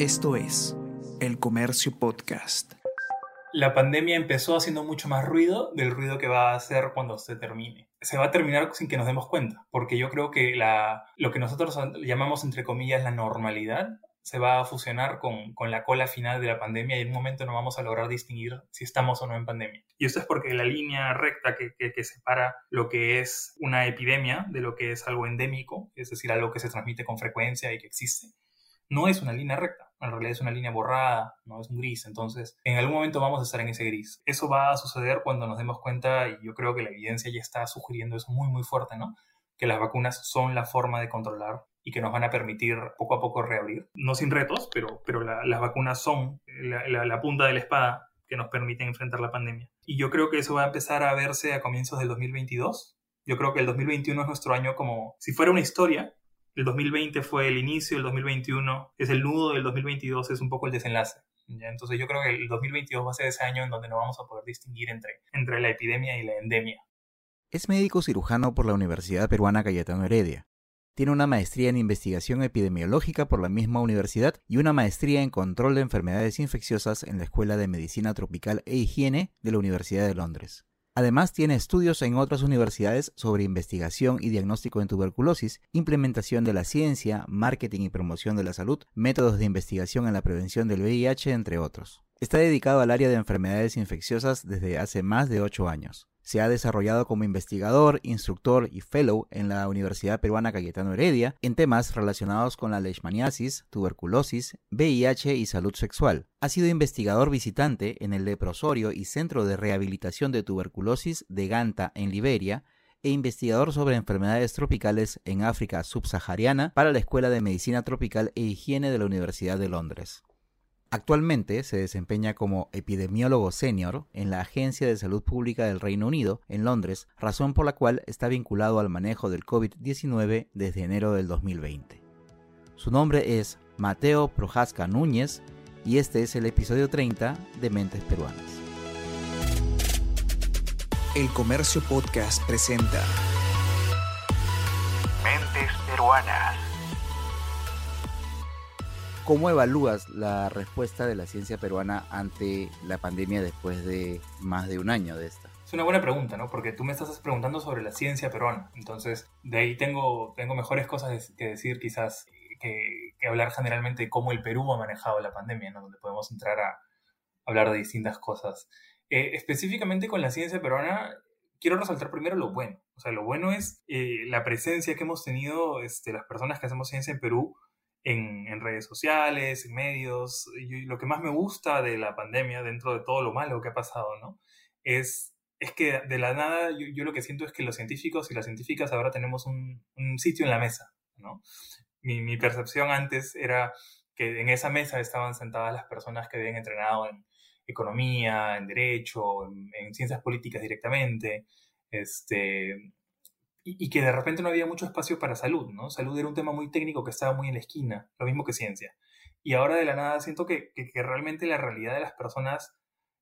Esto es El Comercio Podcast. La pandemia empezó haciendo mucho más ruido del ruido que va a hacer cuando se termine. Se va a terminar sin que nos demos cuenta, porque yo creo que lo que nosotros llamamos entre comillas la normalidad se va a fusionar con, la cola final de la pandemia y en un momento no vamos a lograr distinguir si estamos o no en pandemia. Y esto es porque la línea recta que, separa lo que es una epidemia de lo que es algo endémico, es decir, algo que se transmite con frecuencia y que existe, no es una línea recta, en realidad es una línea borrada, no es un gris, entonces en algún momento vamos a estar en ese gris. Eso va a suceder cuando nos demos cuenta, y yo creo que la evidencia ya está sugiriendo eso muy, muy fuerte, ¿no? Que las vacunas son la forma de controlar y que nos van a permitir poco a poco reabrir. No sin retos, pero, pero las vacunas son la, la, la punta de la espada que nos permiten enfrentar la pandemia. Y yo creo que eso va a empezar a verse a comienzos del 2022. Yo creo que el 2021 es nuestro año como si fuera una historia, el 2020 fue el inicio, el 2021 es el nudo, el 2022 es un poco el desenlace. Entonces yo creo que el 2022 va a ser ese año en donde no vamos a poder distinguir entre, entre la epidemia y la endemia. Es médico cirujano por la Universidad Peruana Cayetano Heredia. Tiene una maestría en investigación epidemiológica por la misma universidad y una maestría en control de enfermedades infecciosas en la Escuela de Medicina Tropical e Higiene de la Universidad de Londres. Además, tiene estudios en otras universidades sobre investigación y diagnóstico en tuberculosis, implementación de la ciencia, marketing y promoción de la salud, métodos de investigación en la prevención del VIH, entre otros. Está dedicado al área de enfermedades infecciosas desde hace más de ocho años. Se ha desarrollado como investigador, instructor y fellow en la Universidad Peruana Cayetano Heredia en temas relacionados con la leishmaniasis, tuberculosis, VIH y salud sexual. Ha sido investigador visitante en el leprosorio y Centro de Rehabilitación de Tuberculosis de Ganta en Liberia e investigador sobre enfermedades tropicales en África subsahariana para la Escuela de Medicina Tropical e Higiene de la Universidad de Londres. Actualmente se desempeña como epidemiólogo senior en la Agencia de Salud Pública del Reino Unido, en Londres, razón por la cual está vinculado al manejo del COVID-19 desde enero del 2020. Su nombre es Mateo Projaska Núñez y este es el episodio 30 de Mentes Peruanas. El Comercio Podcast presenta Mentes Peruanas. ¿Cómo evalúas la respuesta de la ciencia peruana ante la pandemia después de más de un año de esta? Es una buena pregunta, ¿no? Porque tú me estás preguntando sobre la ciencia peruana. Entonces, de ahí tengo, tengo mejores cosas que decir quizás que, que hablar generalmente de cómo el Perú ha manejado la pandemia, ¿no? Donde podemos entrar a hablar de distintas cosas. Eh, específicamente con la ciencia peruana, quiero resaltar primero lo bueno. O sea, lo bueno es eh, la presencia que hemos tenido este, las personas que hacemos ciencia en Perú en, en, redes sociales, en medios. Y lo que más me gusta de la pandemia, dentro de todo lo malo que ha pasado, ¿no? Es, es que de la nada yo, yo, lo que siento es que los científicos y las científicas ahora tenemos un, un sitio en la mesa, ¿no? Mi, mi, percepción antes era que en esa mesa estaban sentadas las personas que habían entrenado en economía, en derecho, en, en ciencias políticas directamente, este, y, que de repente no había mucho espacio para salud, ¿no? Salud era un tema muy técnico que estaba muy en la esquina, lo mismo que ciencia. Y ahora de la nada siento que, que, realmente la realidad de las personas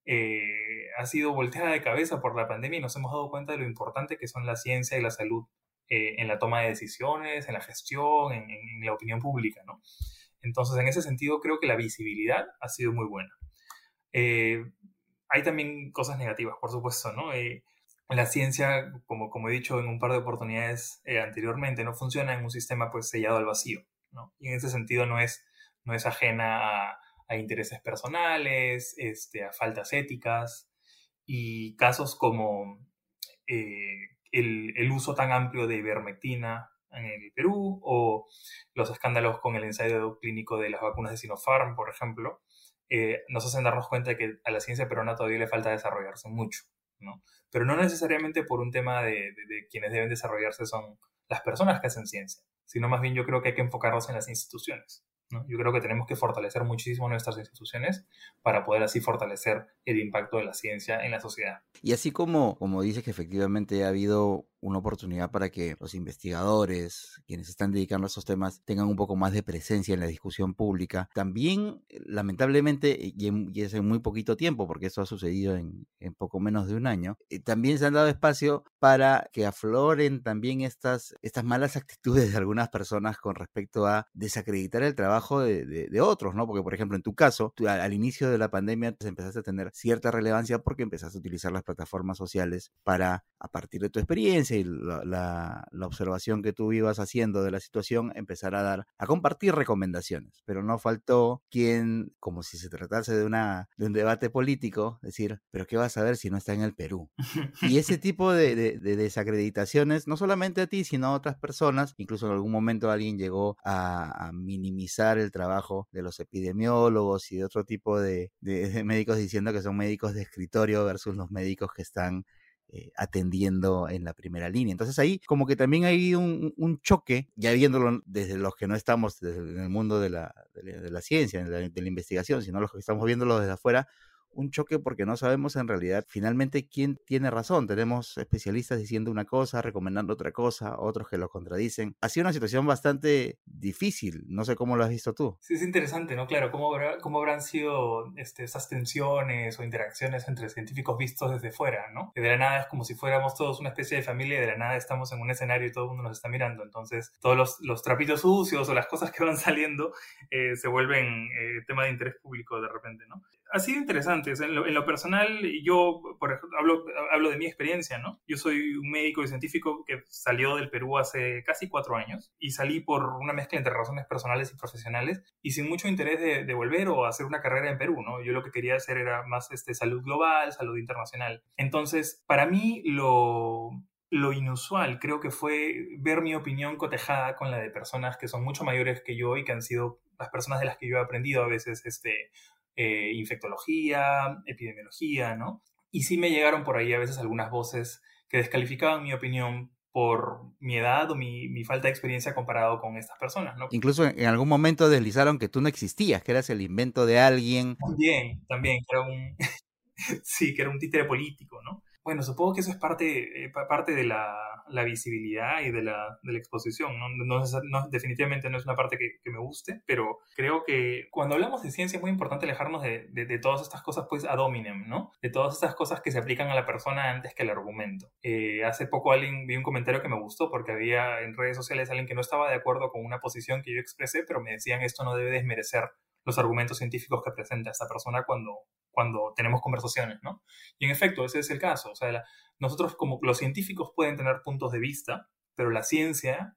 eh, ha sido volteada de cabeza por la pandemia y nos hemos dado cuenta de lo importante que son la ciencia y la salud eh, en la toma de decisiones, en la gestión, en, la opinión pública, ¿no? Entonces, en ese sentido, creo que la visibilidad ha sido muy buena. Eh, hay también cosas negativas, por supuesto, ¿no? La ciencia, como, como he dicho en un par de oportunidades eh, anteriormente, no funciona en un sistema pues sellado al vacío, ¿no? Y en ese sentido no es, no es ajena a, intereses personales, este, a faltas éticas y casos como eh, el, el, uso tan amplio de ivermectina en el Perú o los escándalos con el ensayo clínico de las vacunas de Sinopharm, por ejemplo, eh, nos hacen darnos cuenta de que a la ciencia peruana todavía le falta desarrollarse mucho. ¿no? Pero no necesariamente por un tema de, de, quienes deben desarrollarse son las personas que hacen ciencia, sino más bien yo creo que hay que enfocarnos en las instituciones. ¿no? Yo creo que tenemos que fortalecer muchísimo nuestras instituciones para poder así fortalecer el impacto de la ciencia en la sociedad. Y así como, como dices que efectivamente ha habido una oportunidad para que los investigadores, quienes están dedicando a esos temas, tengan un poco más de presencia en la discusión pública. También, lamentablemente, y, es en muy poquito tiempo, porque eso ha sucedido en, poco menos de un año, eh, también se han dado espacio para que afloren también estas, estas malas actitudes de algunas personas con respecto a desacreditar el trabajo de, otros, ¿no? Porque, por ejemplo, en tu caso, al, inicio de la pandemia pues, empezaste a tener cierta relevancia porque empezaste a utilizar las plataformas sociales para, a partir de tu experiencia y la, observación que tú ibas haciendo de la situación, empezar a dar, a compartir recomendaciones. Pero no faltó quien, como si se tratase de, una, de un debate político, decir, pero ¿qué vas a ver si no está en el Perú? Y ese tipo de, desacreditaciones, no solamente a ti, sino a otras personas, incluso en algún momento alguien llegó a, minimizar el trabajo de los epidemiólogos y de otro tipo de, de médicos diciendo que son médicos de escritorio versus los médicos que están eh, atendiendo en la primera línea. Entonces ahí como que también hay un, un choque, ya viéndolo desde los que no estamos en el mundo de la, de la, ciencia, de la, investigación, sino los que estamos viéndolo desde afuera, un choque porque no sabemos en realidad finalmente quién tiene razón. Tenemos especialistas diciendo una cosa, recomendando otra cosa, otros que lo contradicen. Ha sido una situación bastante difícil. No sé cómo lo has visto tú. Sí, es interesante, ¿no? Claro, cómo, cómo habrán sido este, esas tensiones o interacciones entre científicos vistos desde fuera, ¿no? De la nada es como si fuéramos todos una especie de familia y de la nada estamos en un escenario y todo el mundo nos está mirando. Entonces, todos los, los trapitos sucios o las cosas que van saliendo eh, se vuelven eh, tema de interés público de repente, ¿no? Ha sido interesante. En lo, personal, yo, por ejemplo, hablo, hablo, de mi experiencia, ¿no? Yo soy un médico y científico que salió del Perú hace casi cuatro años y salí por una mezcla entre razones personales y profesionales y sin mucho interés de, volver o hacer una carrera en Perú, ¿no? Yo lo que quería hacer era más este, salud global, salud internacional. Entonces, para mí, lo, lo inusual creo que fue ver mi opinión cotejada con la de personas que son mucho mayores que yo y que han sido las personas de las que yo he aprendido a veces este, eh, infectología, epidemiología, ¿no? Y sí me llegaron por ahí a veces algunas voces que descalificaban mi opinión por mi edad o mi, mi, falta de experiencia comparado con estas personas, ¿no? Incluso en algún momento deslizaron que tú no existías, que eras el invento de alguien. También, también, que era un... sí, que era un títere político, ¿no? Bueno, supongo que eso es parte, eh, parte de la, la, visibilidad y de la, de la exposición. ¿no? No, no, definitivamente no es una parte que, que, me guste, pero creo que cuando hablamos de ciencia es muy importante alejarnos de, de, todas estas cosas pues ad hominem, ¿no? De todas estas cosas que se aplican a la persona antes que al argumento. Eh, hace poco alguien vi un comentario que me gustó porque había en redes sociales alguien que no estaba de acuerdo con una posición que yo expresé, pero me decían esto no debe desmerecer los argumentos científicos que presenta esta persona cuando, cuando tenemos conversaciones, ¿no? Y en efecto, ese es el caso. O sea, nosotros como los científicos pueden tener puntos de vista, pero la ciencia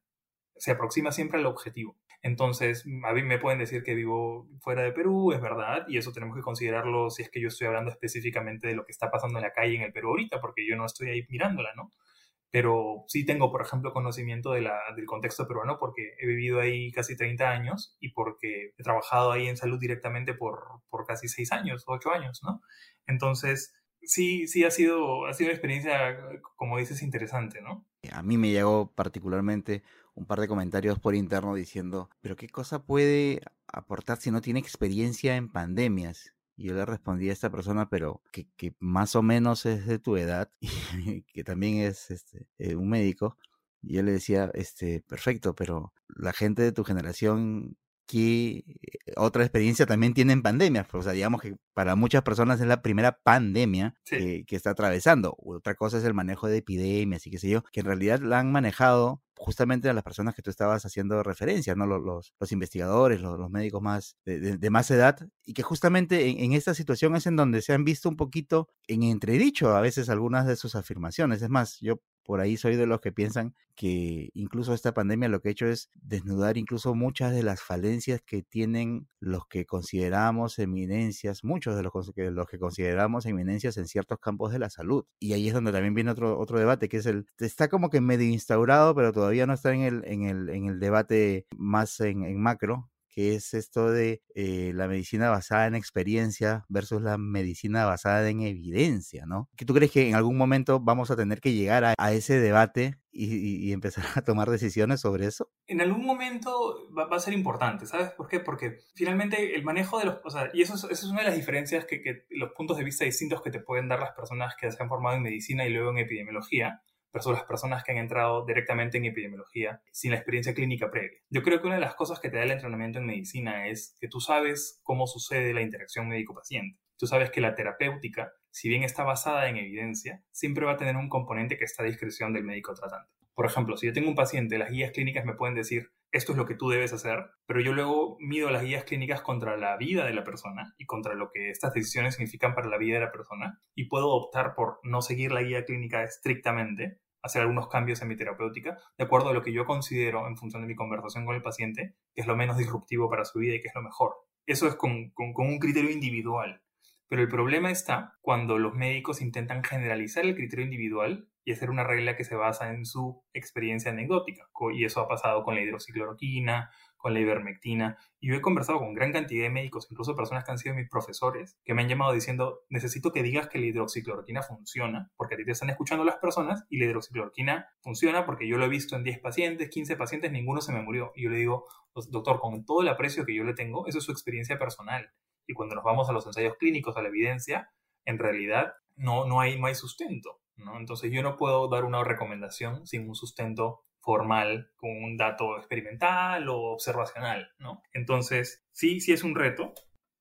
se aproxima siempre al objetivo. Entonces, a mí me pueden decir que vivo fuera de Perú, es verdad, y eso tenemos que considerarlo si es que yo estoy hablando específicamente de lo que está pasando en la calle en el Perú ahorita, porque yo no estoy ahí mirándola, ¿no? pero sí tengo, por ejemplo, conocimiento de la, del contexto peruano porque he vivido ahí casi 30 años y porque he trabajado ahí en salud directamente por, por casi 6 años, 8 años, ¿no? Entonces, sí, sí ha sido, ha sido una experiencia, como dices, interesante, ¿no? A mí me llegó particularmente un par de comentarios por interno diciendo, pero ¿qué cosa puede aportar si no tiene experiencia en pandemias? Y yo le respondí a esta persona, pero que, que más o menos es de tu edad, y que también es este, eh, un médico. Y yo le decía, este, perfecto, pero la gente de tu generación ¿qué otra experiencia también tiene en pandemia. O sea, digamos que para muchas personas es la primera pandemia que, que, está atravesando. Otra cosa es el manejo de epidemias y qué sé yo, que en realidad la han manejado justamente a las personas que tú estabas haciendo referencia, ¿no? Los, los, investigadores, los, médicos más de, más edad, y que justamente en, esta situación es en donde se han visto un poquito en entredicho a veces algunas de sus afirmaciones. Es más, yo por ahí soy de los que piensan que incluso esta pandemia lo que ha hecho es desnudar incluso muchas de las falencias que tienen los que consideramos eminencias, muchos de los, los que consideramos eminencias en ciertos campos de la salud. Y ahí es donde también viene otro, otro debate, que es el, está como que medio instaurado, pero todavía no está en el, en el, en el debate más en macro, que es esto de eh, la medicina basada en experiencia versus la medicina basada en evidencia, ¿no? ¿Que tú crees que en algún momento vamos a tener que llegar a, ese debate y, empezar a tomar decisiones sobre eso? En algún momento va, a ser importante, ¿sabes por qué? Porque finalmente el manejo de los... O sea, y eso es, una de las diferencias que los puntos de vista distintos que te pueden dar las personas que se han formado en medicina y luego en epidemiología versus las personas que han entrado directamente en epidemiología sin la experiencia clínica previa. Yo creo que una de las cosas que te da el entrenamiento en medicina es que tú sabes cómo sucede la interacción médico-paciente. Tú sabes que la terapéutica, si bien está basada en evidencia, siempre va a tener un componente que está a discreción del médico tratante. Por ejemplo, si yo tengo un paciente, las guías clínicas me pueden decir, esto es lo que tú debes hacer, pero yo luego mido las guías clínicas contra la vida de la persona y contra lo que estas decisiones significan para la vida de la persona y puedo optar por no seguir la guía clínica estrictamente, hacer algunos cambios en mi terapéutica, de acuerdo a lo que yo considero en función de mi conversación con el paciente, que es lo menos disruptivo para su vida y que es lo mejor. Eso es con, con un criterio individual. Pero el problema está cuando los médicos intentan generalizar el criterio individual y hacer una regla que se basa en su experiencia anecdótica. Y eso ha pasado con la hidroxicloroquina, con la ivermectina. Y yo he conversado con gran cantidad de médicos, incluso personas que han sido mis profesores, que me han llamado diciendo, necesito que digas que la hidroxicloroquina funciona, porque a ti te están escuchando las personas y la hidroxicloroquina funciona porque yo lo he visto en 10 pacientes, 15 pacientes, ninguno se me murió. Y yo le digo, pues, doctor, con todo el aprecio que yo le tengo, eso es su experiencia personal. Y cuando nos vamos a los ensayos clínicos, a la evidencia, en realidad no, no, hay, no hay sustento. Entonces yo no puedo dar una recomendación sin un sustento formal, con un dato experimental o observacional. Entonces, sí, sí es un reto.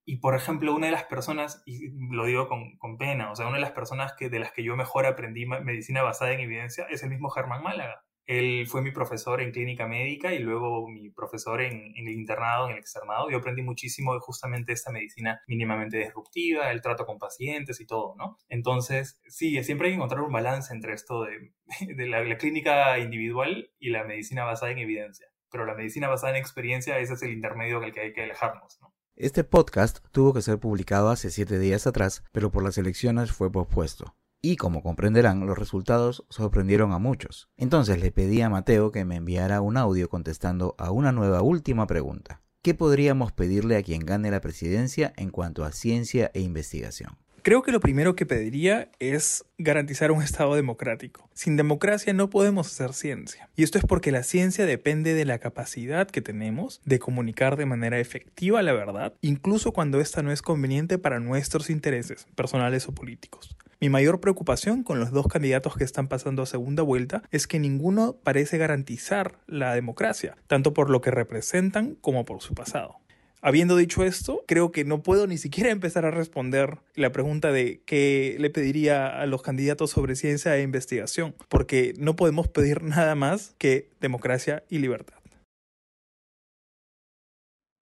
Y, por ejemplo, una de las personas, y lo digo con, con pena, o sea, una de las personas que, de las que yo mejor aprendí medicina basada en evidencia es el mismo Germán Málaga. Él fue mi profesor en clínica médica y luego mi profesor en, el internado, en el externado. Yo aprendí muchísimo de justamente esta medicina mínimamente disruptiva, el trato con pacientes y todo, ¿no? Entonces, sí, siempre hay que encontrar un balance entre esto de, la, clínica individual y la medicina basada en evidencia. Pero la medicina basada en experiencia, ese es el intermedio el que hay que alejarnos, ¿no? Este podcast tuvo que ser publicado hace siete días atrás, pero por las elecciones fue pospuesto y como comprenderán, los resultados sorprendieron a muchos. Entonces le pedí a Mateo que me enviara un audio contestando a una nueva última pregunta. ¿Qué podríamos pedirle a quien gane la presidencia en cuanto a ciencia e investigación? Creo que lo primero que pediría es garantizar un Estado democrático. Sin democracia no podemos hacer ciencia. Y esto es porque la ciencia depende de la capacidad que tenemos de comunicar de manera efectiva la verdad, incluso cuando esta no es conveniente para nuestros intereses personales o políticos. Mi mayor preocupación con los dos candidatos que están pasando a segunda vuelta es que ninguno parece garantizar la democracia, tanto por lo que representan como por su pasado. Habiendo dicho esto, creo que no puedo ni siquiera empezar a responder la pregunta de qué le pediría a los candidatos sobre ciencia e investigación, porque no podemos pedir nada más que democracia y libertad.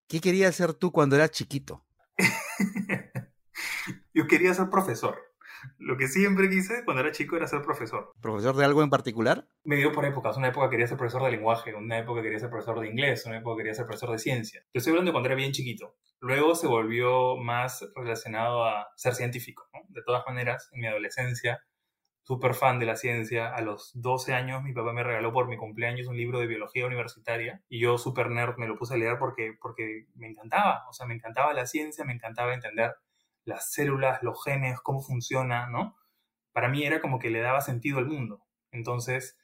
¿Qué querías ser tú cuando eras chiquito? Yo quería ser profesor. Lo que siempre quise cuando era chico era ser profesor. ¿Profesor de algo en particular? Me dio por épocas. Una época quería ser profesor de lenguaje, una época quería ser profesor de inglés, una época quería ser profesor de ciencia. Yo estoy hablando de cuando era bien chiquito. Luego se volvió más relacionado a ser científico. De todas maneras, en mi adolescencia, súper fan de la ciencia. A los 12 años mi papá me regaló por mi cumpleaños un libro de biología universitaria y yo súper nerd me lo puse a leer porque, porque me encantaba. O sea, me encantaba la ciencia, me encantaba entender las células, los genes, cómo funciona, ¿no? Para mí era como que le daba sentido al mundo. Entonces,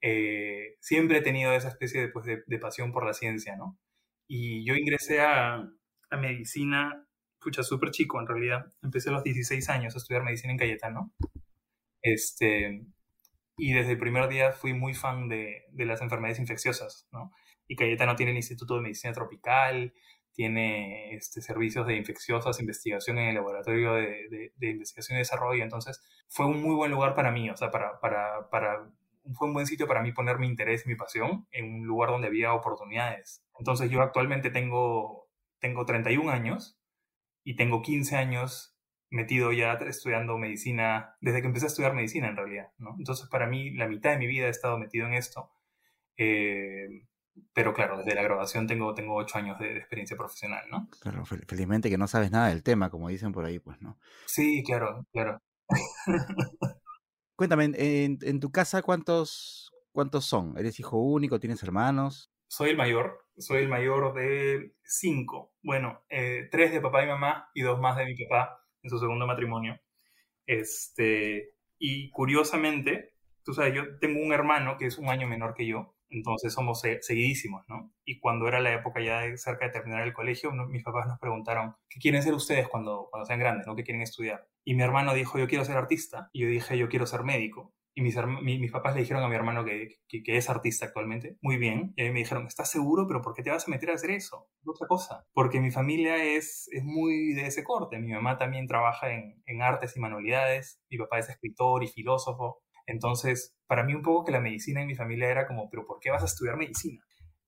eh, siempre he tenido esa especie de, pues, de, pasión por la ciencia, ¿no? Y yo ingresé a, a medicina, escucha, súper chico en realidad. Empecé a los 16 años a estudiar medicina en Cayetano. Este, y desde el primer día fui muy fan de, de las enfermedades infecciosas, ¿no? Y Cayetano tiene el Instituto de Medicina Tropical, tiene este, servicios de infecciosas, investigación en el laboratorio de, de, investigación y desarrollo. Entonces, fue un muy buen lugar para mí, o sea, para, para, para, fue un buen sitio para mí poner mi interés y mi pasión en un lugar donde había oportunidades. Entonces, yo actualmente tengo, tengo 31 años y tengo 15 años metido ya estudiando medicina, desde que empecé a estudiar medicina en realidad, ¿no? Entonces, para mí, la mitad de mi vida he estado metido en esto. Eh, pero claro, desde la graduación tengo, tengo ocho años de, experiencia profesional, ¿no? Claro, felizmente que no sabes nada del tema, como dicen por ahí, pues, ¿no? Sí, claro, claro. Cuéntame, en, en, tu casa cuántos, cuántos son? ¿Eres hijo único? ¿Tienes hermanos? Soy el mayor, soy el mayor de cinco. Bueno, eh, tres de papá y mamá y dos más de mi papá en su segundo matrimonio. Este, y curiosamente, tú sabes, yo tengo un hermano que es un año menor que yo, entonces somos seguidísimos, ¿no? Y cuando era la época ya de cerca de terminar el colegio, mis papás nos preguntaron, ¿qué quieren ser ustedes cuando, cuando sean grandes, ¿no? ¿Qué quieren estudiar? Y mi hermano dijo, yo quiero ser artista. Y yo dije, yo quiero ser médico. y mis, mis papás le dijeron a mi hermano que, que, es artista actualmente. Muy bien. Y a mí me dijeron, ¿estás seguro? ¿Pero por qué te vas a meter a hacer eso? Otra cosa. Porque mi familia es, es muy de ese corte. Mi mamá también trabaja en, en artes y manualidades. Mi papá es escritor y filósofo. Entonces, para mí un poco que la medicina en mi familia era como, ¿pero por qué vas a estudiar medicina?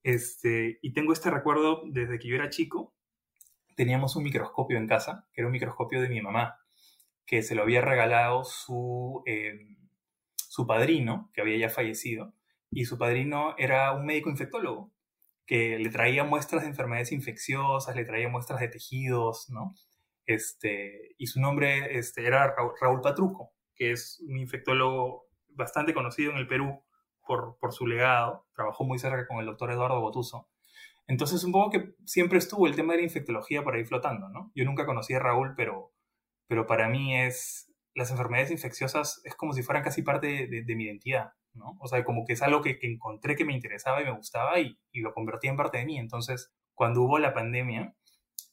Este, y tengo este recuerdo desde que yo era chico. Teníamos un microscopio en casa, que era un microscopio de mi mamá, que se lo había regalado su... Eh, su padrino, que había ya fallecido, y su padrino era un médico infectólogo, que le traía muestras de enfermedades infecciosas, le traía muestras de tejidos, ¿no? Este, y su nombre este, era Raúl Patruco, que es un infectólogo bastante conocido en el Perú por, por su legado, trabajó muy cerca con el doctor Eduardo Botuso. Entonces, un poco que siempre estuvo el tema de la infectología por ahí flotando, ¿no? Yo nunca conocí a Raúl, pero, pero para mí es, las enfermedades infecciosas es como si fueran casi parte de, mi identidad, ¿no? O sea, como que es algo que, encontré que me interesaba y me gustaba y, lo convertí en parte de mí. Entonces, cuando hubo la pandemia,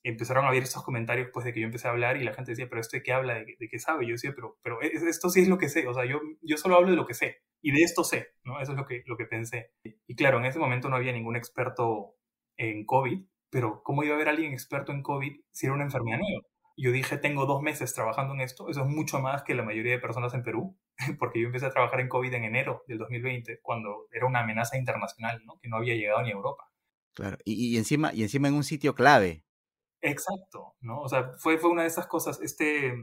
empezaron a haber estos comentarios pues de que yo empecé a hablar y la gente decía, pero esto de qué habla, de, qué sabe. Yo decía, pero, pero esto sí es lo que sé, o sea, yo, yo solo hablo de lo que sé y de esto sé, ¿no? Eso es lo que, lo que pensé. Y claro, en ese momento no había ningún experto en COVID, pero ¿cómo iba a haber alguien experto en COVID si era una enfermedad nueva? yo dije, tengo dos meses trabajando en esto, eso es mucho más que la mayoría de personas en Perú, porque yo empecé a trabajar en COVID en enero del 2020, cuando era una amenaza internacional, ¿no? que no había llegado ni a Europa. Claro, y, encima, y encima en un sitio clave. Exacto, ¿no? O sea, fue, fue una de esas cosas, este,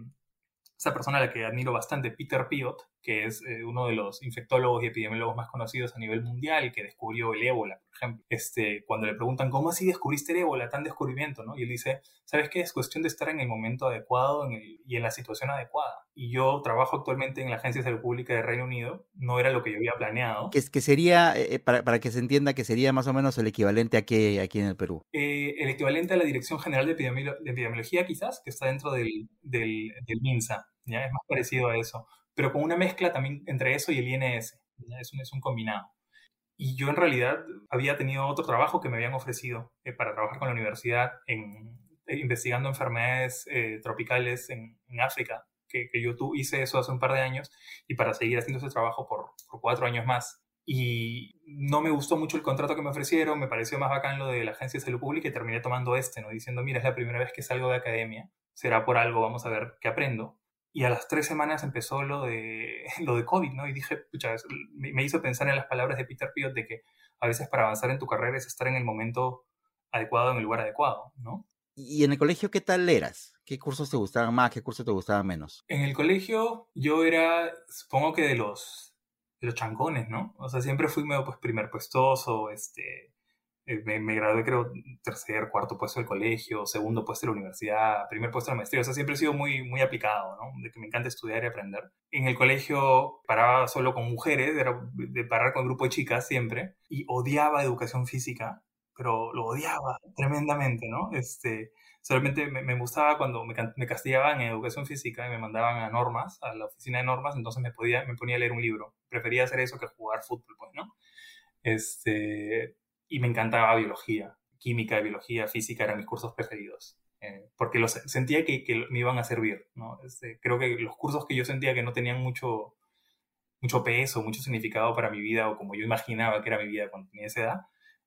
esa persona a la que admiro bastante, Peter Piot, que es eh, uno de los infectólogos y epidemiólogos más conocidos a nivel mundial, que descubrió el ébola, por ejemplo. Este, cuando le preguntan, ¿cómo así descubriste el ébola? Tan descubrimiento, ¿no? Y él dice, ¿sabes qué? Es cuestión de estar en el momento adecuado en el, y en la situación adecuada. Y yo trabajo actualmente en la Agencia de Salud Pública de Reino Unido, no era lo que yo había planeado. Que, que sería, eh, eh, para, para, que se entienda, que sería más o menos el equivalente a qué aquí en el Perú. el equivalente a la Dirección General de, Epidemiología, quizás, que está dentro del, del, del MINSA, ¿ya? Es más parecido a eso pero con una mezcla también entre eso y el INS. Es un, combinado. Y yo en realidad había tenido otro trabajo que me habían ofrecido eh, para trabajar con la universidad en, eh, investigando enfermedades eh, tropicales en, África, que, yo tú, hice eso hace un par de años y para seguir haciendo ese trabajo por, por, cuatro años más. Y no me gustó mucho el contrato que me ofrecieron, me pareció más bacán lo de la Agencia de Salud Pública y terminé tomando este, ¿no? Diciendo, mira, es la primera vez que salgo de academia, será por algo, vamos a ver qué aprendo. Y a las tres semanas empezó lo de, lo de COVID, ¿no? Y dije, pucha, me hizo pensar en las palabras de Peter Piot de que a veces para avanzar en tu carrera es estar en el momento adecuado, en el lugar adecuado, ¿no? ¿Y en el colegio qué tal eras? ¿Qué cursos te gustaban más? ¿Qué cursos te gustaban menos? En el colegio yo era, supongo que de los, de los chancones, ¿no? O sea, siempre fui medio pues primer puestoso, este, eh, me, gradué creo tercer, cuarto puesto del colegio, segundo puesto de la universidad, primer puesto de la maestría, o sea, siempre he sido muy, muy aplicado, ¿no? De que me encanta estudiar y aprender. En el colegio paraba solo con mujeres, era de parar con un grupo de chicas siempre, y odiaba educación física, pero lo odiaba tremendamente, ¿no? Este, solamente me, me gustaba cuando me, me, castigaban en educación física y me mandaban a normas, a la oficina de normas, entonces me, podía, me ponía a leer un libro. Prefería hacer eso que jugar fútbol, pues, ¿no? Este, y me encantaba biología, química, biología, física eran mis cursos preferidos. Eh, porque los, sentía que, que, me iban a servir. ¿no? Este, creo que los cursos que yo sentía que no tenían mucho, mucho peso, mucho significado para mi vida, o como yo imaginaba que era mi vida cuando tenía esa edad,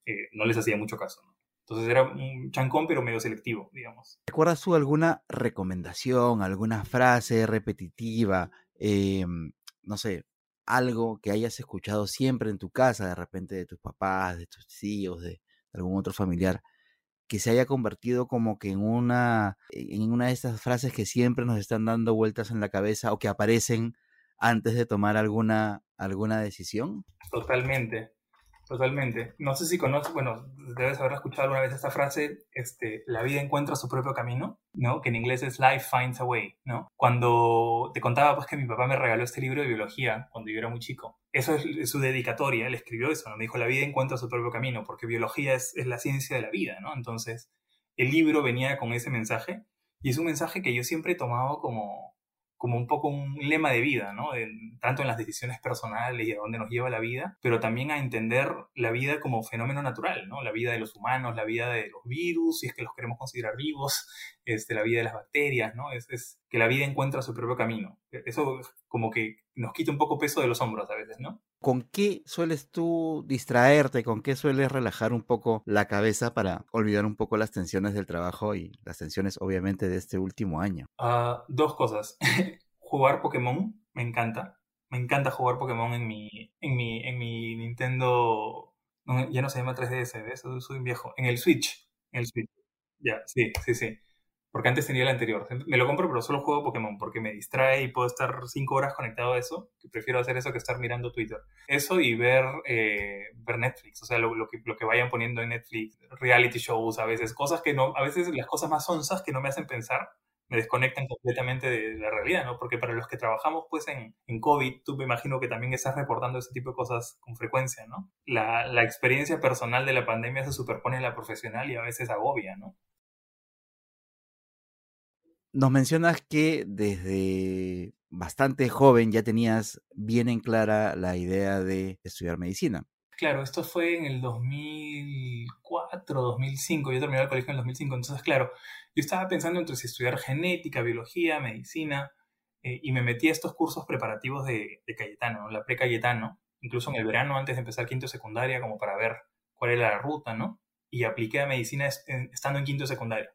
eh, no les hacía mucho caso. ¿no? Entonces era un chancón, pero medio selectivo, digamos. ¿Recuerdas tú alguna recomendación, alguna frase repetitiva? Eh, no sé, algo que hayas escuchado siempre en tu casa, de repente de tus papás, de tus tíos, de algún otro familiar, que se haya convertido como que en una, en una de estas frases que siempre nos están dando vueltas en la cabeza o que aparecen antes de tomar alguna, alguna decisión? Totalmente. Totalmente. No sé si conoces, bueno, debes haber escuchado alguna vez esta frase, este, la vida encuentra su propio camino, ¿no? Que en inglés es life finds a way, ¿no? Cuando te contaba pues que mi papá me regaló este libro de biología cuando yo era muy chico. Eso es, su dedicatoria, él escribió eso, ¿no? Me dijo, la vida encuentra su propio camino, porque biología es, es la ciencia de la vida, ¿no? Entonces, el libro venía con ese mensaje y es un mensaje que yo siempre he tomado como, como un poco un lema de vida, ¿no? tanto en las decisiones personales y a dónde nos lleva la vida, pero también a entender la vida como fenómeno natural, ¿no? La vida de los humanos, la vida de los virus, si es que los queremos considerar vivos, este, la vida de las bacterias, ¿no? Es, es que la vida encuentra su propio camino. Eso como que nos quita un poco peso de los hombros a veces, ¿no? ¿Con qué sueles tú distraerte? ¿Con qué sueles relajar un poco la cabeza para olvidar un poco las tensiones del trabajo y las tensiones obviamente de este último año? Uh, dos cosas. jugar Pokémon, me encanta. Me encanta jugar Pokémon en mi, en mi, en mi Nintendo... ya no se llama 3DS, ¿ves? Soy un viejo. En el Switch. En el Switch. Ya, sí, sí, sí. Porque antes tenía el anterior. Me lo compro, pero solo juego Pokémon porque me distrae y puedo estar cinco horas conectado a eso. Que prefiero hacer eso que estar mirando Twitter. Eso y ver, eh, ver Netflix. O sea, lo, que, lo que vayan poniendo en Netflix. Reality shows a veces. Cosas que no. A veces las cosas más onzas que no me hacen pensar me desconectan completamente de la realidad, ¿no? Porque para los que trabajamos pues en, en COVID, tú me imagino que también estás reportando ese tipo de cosas con frecuencia, ¿no? La, la experiencia personal de la pandemia se superpone a la profesional y a veces agobia, ¿no? Nos mencionas que desde bastante joven ya tenías bien en clara la idea de estudiar medicina. Claro, esto fue en el 2004, 2005. Yo terminé el colegio en el 2005. Entonces, claro, yo estaba pensando entre si estudiar genética, biología, medicina, eh, y me metí a estos cursos preparativos de, Cayetano, la pre-Cayetano, incluso en el verano antes de empezar quinto secundaria, como para ver cuál era la ruta, ¿no? Y apliqué a medicina estando en quinto secundaria.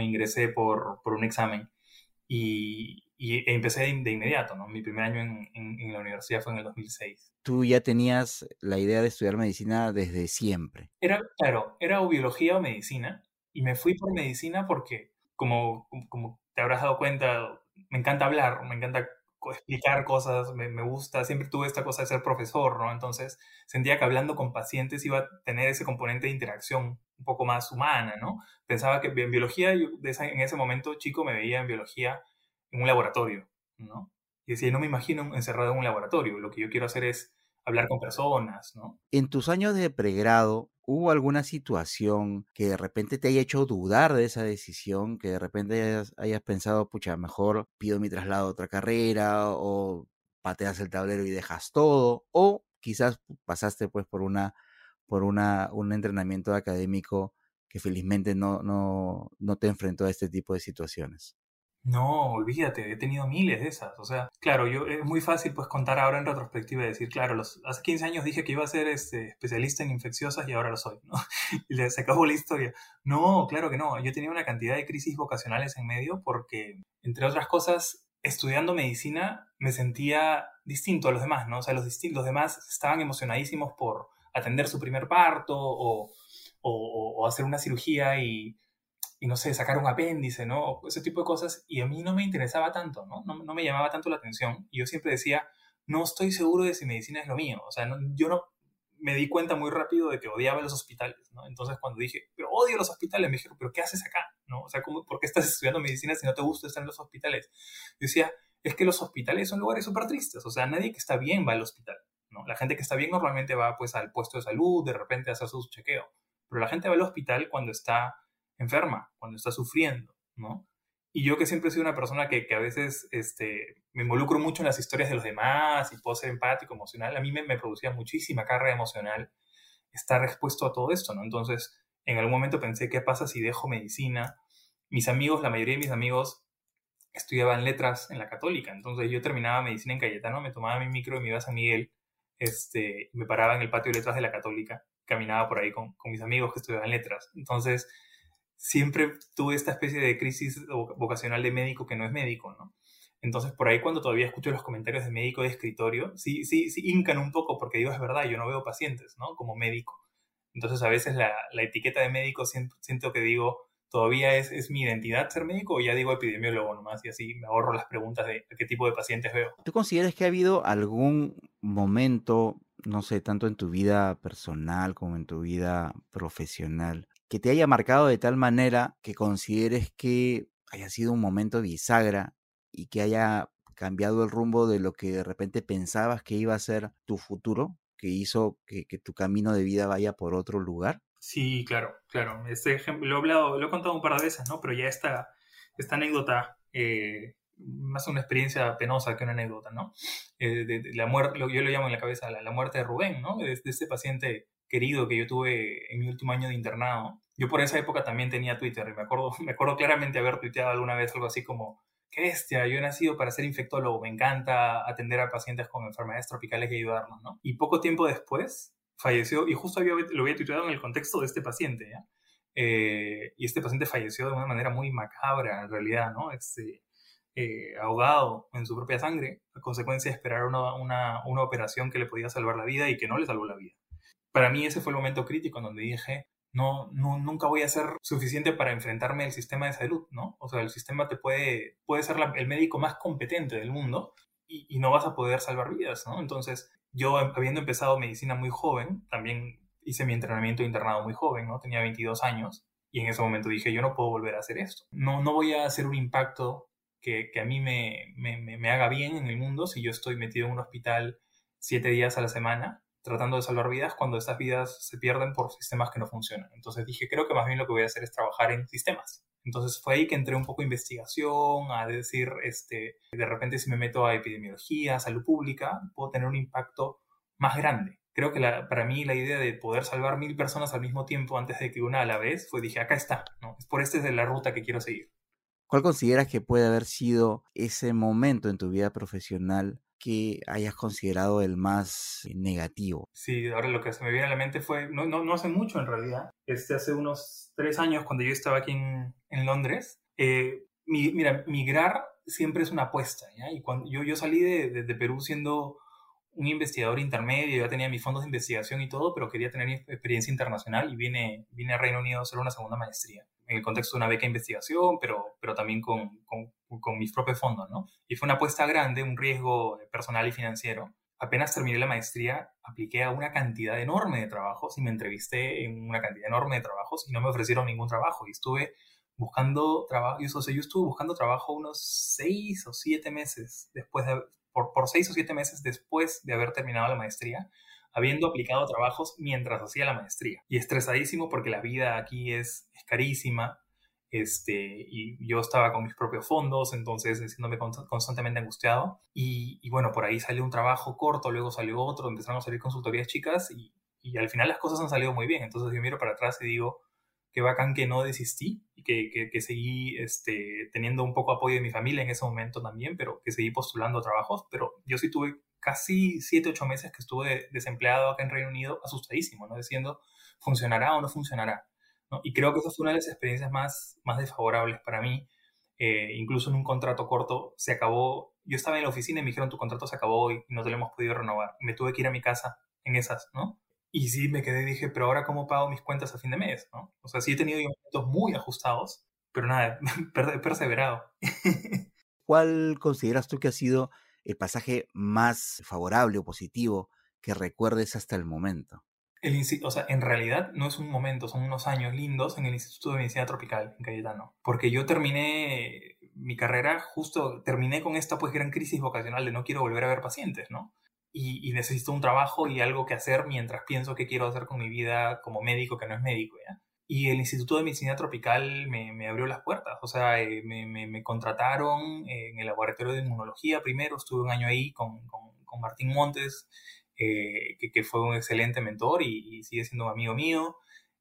Ingresé por, por un examen y, y empecé de, inmediato, ¿no? Mi primer año en, en, la universidad fue en el 2006. ¿Tú ya tenías la idea de estudiar medicina desde siempre? Era, claro, era o biología o medicina, y me fui por medicina porque, como, como te habrás dado cuenta, me encanta hablar, me encanta explicar cosas, me, me, gusta, siempre tuve esta cosa de ser profesor, ¿no? Entonces sentía que hablando con pacientes iba a tener ese componente de interacción un poco más humana, ¿no? Pensaba que en biología, yo en ese momento chico me veía en biología en un laboratorio, ¿no? Y decía, no me imagino encerrado en un laboratorio, lo que yo quiero hacer es hablar con personas, ¿no? En tus años de pregrado, ¿hubo alguna situación que de repente te haya hecho dudar de esa decisión, que de repente hayas, hayas pensado, pucha, mejor pido mi traslado a otra carrera o pateas el tablero y dejas todo, o quizás pasaste pues por una por una, un entrenamiento académico que felizmente no, no, no te enfrentó a este tipo de situaciones. No, olvídate, he tenido miles de esas. O sea, claro, yo es muy fácil pues contar ahora en retrospectiva y decir, claro, los, hace 15 años dije que iba a ser este, especialista en infecciosas y ahora lo soy, ¿no? y se acabó la historia. No, claro que no. Yo tenía una cantidad de crisis vocacionales en medio porque, entre otras cosas, estudiando medicina me sentía distinto a los demás, ¿no? O sea, los, los demás estaban emocionadísimos por atender su primer parto o, o, o hacer una cirugía y y no sé, sacar un apéndice, ¿no? ese tipo de cosas. Y a mí no me interesaba tanto, ¿no? ¿no? No, me llamaba tanto la atención. Y yo siempre decía, no estoy seguro de si medicina es lo mío. O sea, yo no me di cuenta muy rápido de que odiaba los hospitales, ¿no? Entonces cuando dije, pero odio los hospitales, me dijeron, pero ¿qué haces acá? ¿No? O sea, ¿cómo, ¿por qué estás estudiando medicina si no te gusta estar en los hospitales? Yo decía, es que los hospitales son lugares súper tristes. O sea, nadie que está bien va al hospital, ¿no? La gente que está bien normalmente va pues al puesto de salud, de repente a hacer su chequeo. Pero la gente va al hospital cuando está enferma, cuando está sufriendo, ¿no? Y yo que siempre he sido una persona que, que, a veces este, me involucro mucho en las historias de los demás y puedo ser empático, emocional, a mí me, me producía muchísima carga emocional estar expuesto a todo esto, ¿no? Entonces, en algún momento pensé, ¿qué pasa si dejo medicina? Mis amigos, la mayoría de mis amigos estudiaban letras en la católica, entonces yo terminaba medicina en Cayetano, me tomaba mi micro y me iba a San Miguel, este, me paraba en el patio de letras de la católica, caminaba por ahí con, con mis amigos que estudiaban letras. Entonces, siempre tuve esta especie de crisis vocacional de médico que no es médico, ¿no? Entonces, por ahí cuando todavía escucho los comentarios de médico de escritorio, sí, sí, sí, hincan un poco porque digo, es verdad, yo no veo pacientes, ¿no? Como médico. Entonces, a veces la, la etiqueta de médico siento, siento, que digo, todavía es, es, mi identidad ser médico o ya digo epidemiólogo nomás y así me ahorro las preguntas de qué tipo de pacientes veo. ¿Tú consideras que ha habido algún momento, no sé, tanto en tu vida personal como en tu vida profesional, que te haya marcado de tal manera que consideres que haya sido un momento bisagra y que haya cambiado el rumbo de lo que de repente pensabas que iba a ser tu futuro, que hizo que, tu camino de vida vaya por otro lugar? Sí, claro, claro. Este ejemplo, lo he hablado, lo he contado un par de veces, ¿no? Pero ya esta, esta anécdota eh, más una experiencia penosa que una anécdota, ¿no? Eh, de, la muerte, yo lo llamo en la cabeza la, muerte de Rubén, ¿no? De, de, este paciente querido que yo tuve en mi último año de internado. Yo por esa época también tenía Twitter y me acuerdo, me acuerdo claramente haber tuiteado alguna vez algo así como, qué bestia, yo he nacido para ser infectólogo, me encanta atender a pacientes con enfermedades tropicales y ayudarlos, ¿no? Y poco tiempo después falleció, y justo había, lo había tuiteado en el contexto de este paciente, ¿ya? Eh, y este paciente falleció de una manera muy macabra, en realidad, ¿no? Este, eh, ahogado en su propia sangre, a consecuencia de esperar una, una, una, operación que le podía salvar la vida y que no le salvó la vida. Para mí ese fue el momento crítico en donde dije, no, no, nunca voy a ser suficiente para enfrentarme al sistema de salud, ¿no? O sea, el sistema te puede, puede ser el médico más competente del mundo y, no vas a poder salvar vidas, ¿no? Entonces, yo habiendo empezado medicina muy joven, también hice mi entrenamiento internado muy joven, ¿no? Tenía 22 años y en ese momento dije, yo no puedo volver a hacer esto. No, no voy a hacer un impacto que, que a mí me, me, me, haga bien en el mundo si yo estoy metido en un hospital siete días a la semana tratando de salvar vidas cuando estas vidas se pierden por sistemas que no funcionan. Entonces dije, creo que más bien lo que voy a hacer es trabajar en sistemas. Entonces fue ahí que entré un poco a investigación, a decir, este, de repente si me meto a epidemiología, salud pública, puedo tener un impacto más grande creo que para mí la idea de poder salvar mil personas al mismo tiempo antes de que una a la vez fue, dije, acá está, ¿no? Por esta es la ruta que quiero seguir. ¿Cuál consideras que puede haber sido ese momento en tu vida profesional que hayas considerado el más negativo? Sí, ahora lo que se me viene a la mente fue, no, no, no hace mucho en realidad, este, hace unos tres años cuando yo estaba aquí en, en Londres, eh, mi, mira, migrar siempre es una apuesta, ¿ya? Y cuando yo, yo salí de, de, de Perú siendo un investigador intermedio, ya tenía mis fondos de investigación y todo, pero quería tener experiencia internacional y vine, vine a Reino Unido a hacer una segunda maestría, en el contexto de una beca de investigación, pero, pero también con, con, con mis propios fondos, ¿no? Y fue una apuesta grande, un riesgo personal y financiero. Apenas terminé la maestría, apliqué a una cantidad enorme de trabajos y me entrevisté en una cantidad enorme de trabajos y no me ofrecieron ningún trabajo. Y estuve buscando trabajo, yo, o yo estuve buscando trabajo unos seis o siete meses después de, por, seis o siete meses después de haber terminado la maestría, habiendo aplicado trabajos mientras hacía la maestría. Y estresadísimo porque la vida aquí es, carísima, este, y yo estaba con mis propios fondos, entonces sintiéndome constantemente angustiado. Y, y, bueno, por ahí salió un trabajo corto, luego salió otro, empezaron a salir consultorías chicas y, y, al final las cosas han salido muy bien. Entonces yo miro para atrás y digo, qué bacán que no desistí y que, que, que, seguí este, teniendo un poco apoyo de mi familia en ese momento también, pero que seguí postulando trabajos. Pero yo sí tuve casi 7, 8 meses que estuve desempleado acá en Reino Unido, asustadísimo, ¿no? Diciendo, ¿funcionará o no funcionará? ¿no? Y creo que esa fue una de las experiencias más, más desfavorables para mí. Eh, incluso en un contrato corto se acabó, yo estaba en la oficina y me dijeron tu contrato se acabó y no te lo hemos podido renovar. Me tuve que ir a mi casa en esas, ¿no? Y sí, me quedé y dije, pero ahora cómo pago mis cuentas a fin de mes, ¿no? O sea, sí he tenido momentos muy ajustados, pero nada, he perseverado. ¿Cuál consideras tú que ha sido el pasaje más favorable o positivo que recuerdes hasta el momento? El, o sea, en realidad no es un momento, son unos años lindos en el Instituto de Medicina Tropical en Cayetano, porque yo terminé mi carrera justo, terminé con esta pues gran crisis vocacional de no quiero volver a ver pacientes, ¿no? Y, y, necesito un trabajo y algo que hacer mientras pienso qué quiero hacer con mi vida como médico que no es médico, ¿ya? Y el Instituto de Medicina Tropical me, me abrió las puertas, o sea, eh, me, me, me, contrataron en el laboratorio de inmunología primero, estuve un año ahí con, con, con Martín Montes, eh, que, que, fue un excelente mentor y, y, sigue siendo un amigo mío,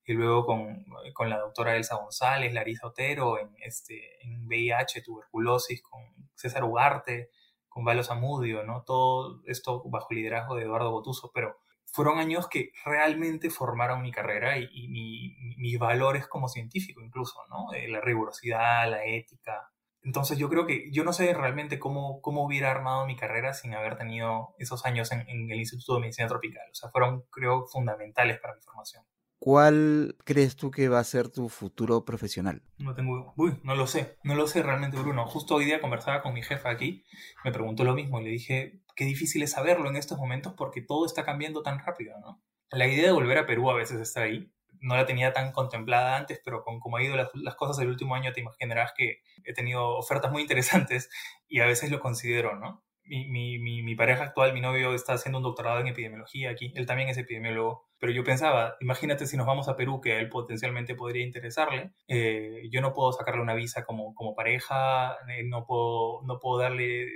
y luego con, con la doctora Elsa González, Larisa Otero, en, este, en VIH, tuberculosis, con César Ugarte, con Valo Zamudio, ¿no? Todo esto bajo el liderazgo de Eduardo Botuso, pero fueron años que realmente formaron mi carrera y, y mi, mis valores como científico incluso, ¿no? Eh, la rigurosidad, la ética. Entonces yo creo que yo no sé realmente cómo, cómo hubiera armado mi carrera sin haber tenido esos años en, en el Instituto de Medicina Tropical. O sea, fueron, creo, fundamentales para mi formación. ¿Cuál crees tú que va a ser tu futuro profesional? No tengo, uy, no lo sé, no lo sé realmente, Bruno. Justo hoy día conversaba con mi jefa aquí, me preguntó lo mismo y le dije, qué difícil es saberlo en estos momentos porque todo está cambiando tan rápido, ¿no? La idea de volver a Perú a veces está ahí. No la tenía tan contemplada antes, pero con cómo ha ido las, las cosas el último año te imaginarás que he tenido ofertas muy interesantes y a veces lo considero, ¿no? Mi, mi, mi, mi pareja actual, mi novio, está haciendo un doctorado en epidemiología aquí. Él también es epidemiólogo pero yo pensaba, imagínate si nos vamos a Perú, que a él potencialmente podría interesarle, eh, yo no puedo sacarle una visa como, como pareja, eh, no, puedo, no puedo darle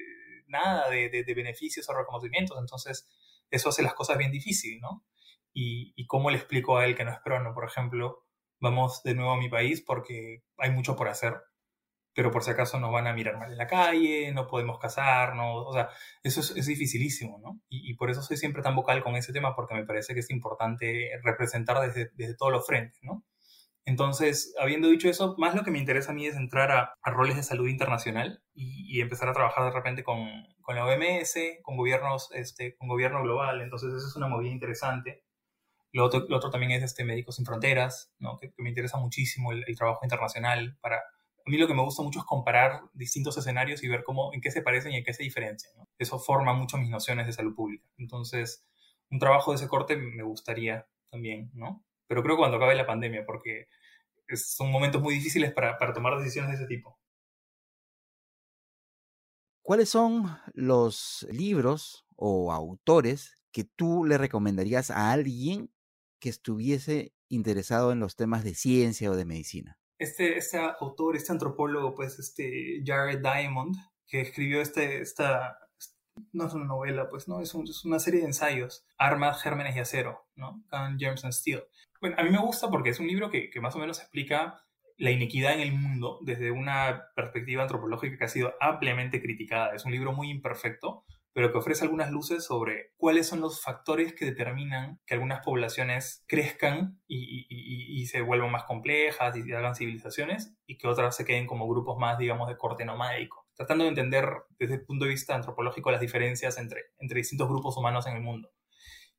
nada de, de, beneficios o reconocimientos, entonces eso hace las cosas bien difíciles, ¿no? Y, y cómo le explico a él que no es prono, por ejemplo, vamos de nuevo a mi país porque hay mucho por hacer pero por si acaso nos van a mirar mal en la calle, no podemos casarnos, o sea, eso es, dificilísimo, ¿no? Y, por eso soy siempre tan vocal con ese tema, porque me parece que es importante representar desde, desde todos los frentes, ¿no? Entonces, habiendo dicho eso, más lo que me interesa a mí es entrar a, roles de salud internacional y, empezar a trabajar de repente con, con, la OMS, con gobiernos, este, con gobierno global, entonces eso es una movida interesante. Lo otro, lo otro también es este Médicos Sin Fronteras, ¿no? que, me interesa muchísimo el trabajo internacional para a mí lo que me gusta mucho es comparar distintos escenarios y ver cómo, en qué se parecen y en qué se diferencian. Eso forma mucho mis nociones de salud pública. Entonces, un trabajo de ese corte me gustaría también, ¿no? Pero creo que cuando acabe la pandemia, porque son momentos muy difíciles para, para tomar decisiones de ese tipo. ¿Cuáles son los libros o autores que tú le recomendarías a alguien que estuviese interesado en los temas de ciencia o de medicina? Este, este autor, este antropólogo, pues, este Jared Diamond, que escribió este, esta, no es una novela, pues, no, es, es una serie de ensayos, Armas, Gérmenes y Acero, ¿no? Gun, Germs and Steel. Bueno, a mí me gusta porque es un libro que, que más o menos explica la inequidad en el mundo desde una perspectiva antropológica que ha sido ampliamente criticada. Es un libro muy imperfecto, pero que ofrece algunas luces sobre cuáles son los factores que determinan que algunas poblaciones crezcan y, se vuelvan más complejas y hagan civilizaciones y que otras se queden como grupos más, digamos, de corte nomádico. Tratando de entender desde el punto de vista antropológico las diferencias entre, entre distintos grupos humanos en el mundo.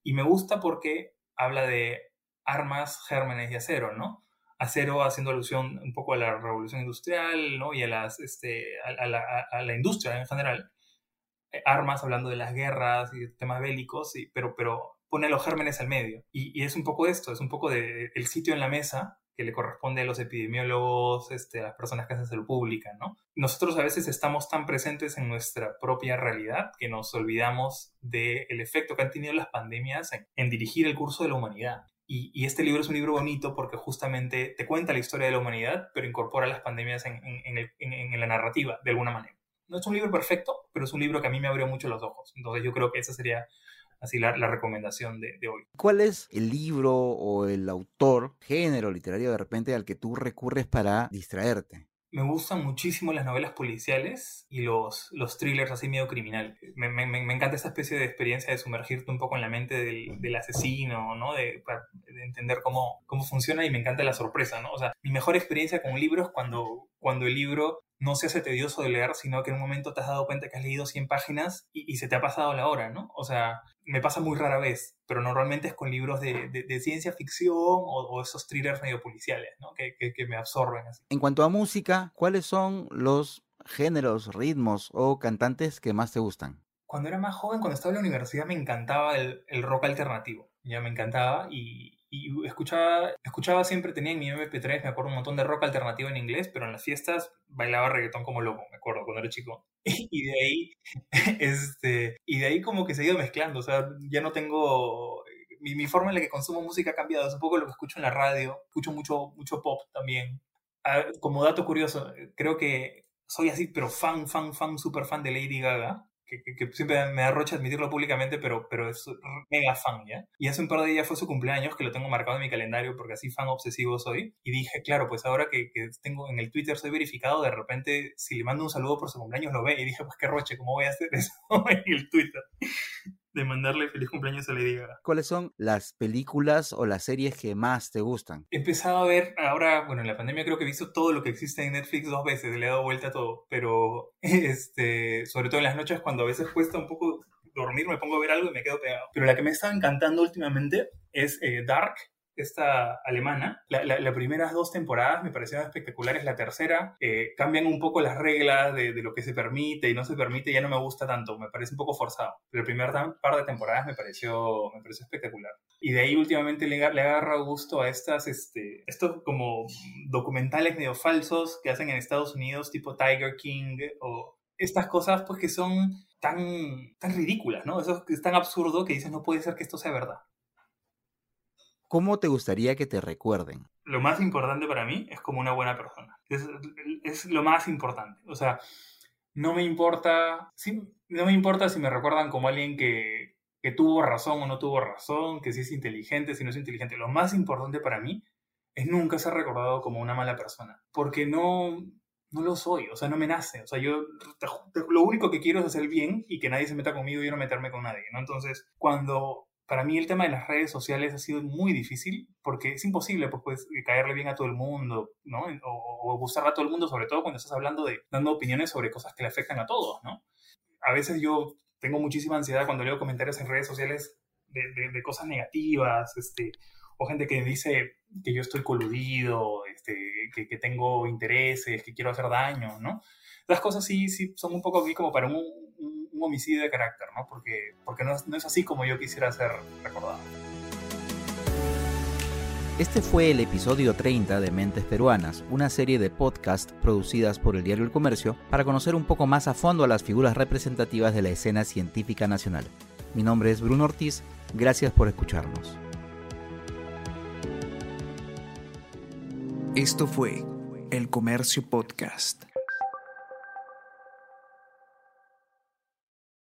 Y me gusta porque habla de armas, gérmenes y acero, ¿no? Acero haciendo alusión un poco a la revolución industrial, ¿no? Y a, las, este, a, la, a la industria en general armas, hablando de las guerras y temas bélicos, pero, pero pone los gérmenes al medio. Y, es un poco esto, es un poco de, el sitio en la mesa que le corresponde a los epidemiólogos, este, a las personas que hacen salud pública, ¿no? Nosotros a veces estamos tan presentes en nuestra propia realidad que nos olvidamos del efecto que han tenido las pandemias en, dirigir el curso de la humanidad. Y, este libro es un libro bonito porque justamente te cuenta la historia de la humanidad, pero incorpora las pandemias en la narrativa, de alguna manera no es un libro perfecto, pero es un libro que a mí me abrió mucho los ojos. Entonces yo creo que esa sería así la, recomendación de, hoy. ¿Cuál es el libro o el autor, género literario de repente al que tú recurres para distraerte? Me gustan muchísimo las novelas policiales y los, los thrillers así medio criminal. Me, me, me, encanta esa especie de experiencia de sumergirte un poco en la mente del, del asesino, ¿no? De, para, de entender cómo, cómo funciona y me encanta la sorpresa, ¿no? O sea, mi mejor experiencia con un libro es cuando, cuando el libro no se hace tedioso de leer, sino que en un momento te has dado cuenta que has leído 100 páginas y, se te ha pasado la hora, ¿no? O sea, me pasa muy rara vez, pero normalmente es con libros de, de, ciencia ficción o, esos thrillers medio policiales, ¿no? Que, que, me absorben. Así. En cuanto a música, ¿cuáles son los géneros, ritmos o cantantes que más te gustan? Cuando era más joven, cuando estaba en la universidad, me encantaba el, el rock alternativo. Ya me encantaba y, y escuchaba, escuchaba siempre, tenía en mi MP3, me acuerdo, un montón de rock alternativo en inglés, pero en las fiestas bailaba reggaetón como loco, me acuerdo, cuando era chico. Y de ahí, este, y de ahí como que se ha ido mezclando, o sea, ya no tengo, mi, mi forma en la que consumo música ha cambiado, es un poco lo que escucho en la radio, escucho mucho, mucho pop también. Ah, como dato curioso, creo que soy así, pero fan, fan, fan, súper fan de Lady Gaga que, siempre me da roche admitirlo públicamente, pero, pero es mega fan, ¿ya? Y hace un par de días fue su cumpleaños, que lo tengo marcado en mi calendario porque así fan obsesivo soy. Y dije, claro, pues ahora que, que tengo en el Twitter soy verificado, de repente si le mando un saludo por su cumpleaños lo ve. Y dije, pues qué roche, ¿cómo voy a hacer eso en el Twitter? De mandarle feliz cumpleaños a Lady Gaga. ¿Cuáles son las películas o las series que más te gustan? He empezado a ver, ahora, bueno, en la pandemia creo que he visto todo lo que existe en Netflix dos veces, le he dado vuelta a todo, pero este, sobre todo en las noches cuando a veces cuesta un poco dormir, me pongo a ver algo y me quedo pegado. Pero la que me está encantando últimamente es eh, Dark, esta alemana. Las la, primeras dos temporadas me parecieron espectaculares. La tercera eh, cambian un poco las reglas de, lo que se permite y no se permite. Ya no me gusta tanto, me parece un poco forzado. Pero el primer par de temporadas me pareció, me pareció espectacular. Y de ahí últimamente le, le agarra gusto a estas, este, estos como documentales medio falsos que hacen en Estados Unidos, tipo Tiger King o estas cosas pues que son tan, tan ridículas, ¿no? Eso es tan absurdo que dices no puede ser que esto sea verdad. ¿Cómo te gustaría que te recuerden? Lo más importante para mí es como una buena persona. Es, es lo más importante. O sea, no me importa, no me importa si me recuerdan como alguien que, que tuvo razón o no tuvo razón, que si es inteligente, si no es inteligente. Lo más importante para mí es nunca ser recordado como una mala persona, porque no, no lo soy, o sea, no me nace. O sea, yo lo único que quiero es hacer bien y que nadie se meta conmigo y yo no meterme con nadie, ¿no? Entonces, cuando para mí el tema de las redes sociales ha sido muy difícil porque es imposible pues, pues caerle bien a todo el mundo, ¿no? O, o, gustar a todo el mundo, sobre todo cuando estás hablando de, dando opiniones sobre cosas que le afectan a todos, ¿no? A veces yo tengo muchísima ansiedad cuando leo comentarios en redes sociales de, de, cosas negativas, este, o gente que dice que yo estoy coludido, este, que, que, tengo intereses, que quiero hacer daño, ¿no? Las cosas sí, sí son un poco aquí como para un, un homicidio de carácter, ¿no? Porque, porque no, no es así como yo quisiera ser recordado. Este fue el episodio 30 de Mentes Peruanas, una serie de podcasts producidas por el diario El Comercio para conocer un poco más a fondo a las figuras representativas de la escena científica nacional. Mi nombre es Bruno Ortiz, gracias por escucharnos. Esto fue El Comercio Podcast.